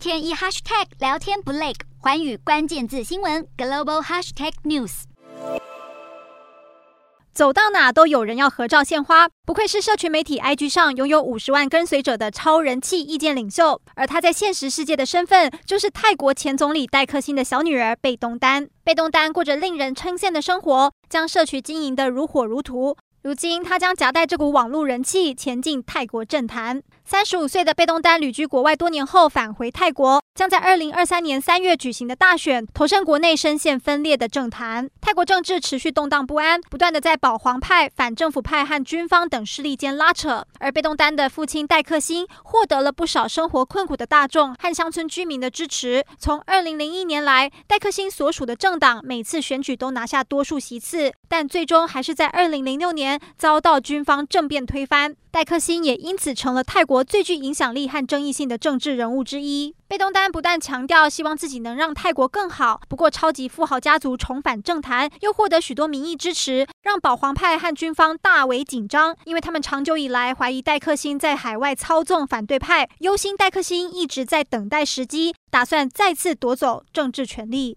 天一 hashtag 聊天不累，寰宇关键字新闻 global hashtag news。走到哪都有人要合照献花，不愧是社群媒体 IG 上拥有五十万跟随者的超人气意见领袖。而他在现实世界的身份，就是泰国前总理戴克辛的小女儿贝东丹。贝东丹过着令人称羡的生活，将社群经营得如火如荼。如今，他将夹带这股网络人气前进泰国政坛。三十五岁的贝东丹旅居国外多年后返回泰国，将在二零二三年三月举行的大选投身国内深陷分裂的政坛。泰国政治持续动荡不安，不断的在保皇派、反政府派和军方等势力间拉扯。而贝东丹的父亲戴克辛获得了不少生活困苦的大众和乡村居民的支持。从二零零一年来，戴克辛所属的政党每次选举都拿下多数席次，但最终还是在二零零六年遭到军方政变推翻，戴克辛也因此成了泰国最具影响力和争议性的政治人物之一。贝东丹不但强调希望自己能让泰国更好，不过超级富豪家族重返政坛，又获得许多民意支持，让保皇派和军方大为紧张，因为他们长久以来怀疑戴克辛在海外操纵反对派，忧心戴克辛一直在等待时机，打算再次夺走政治权力。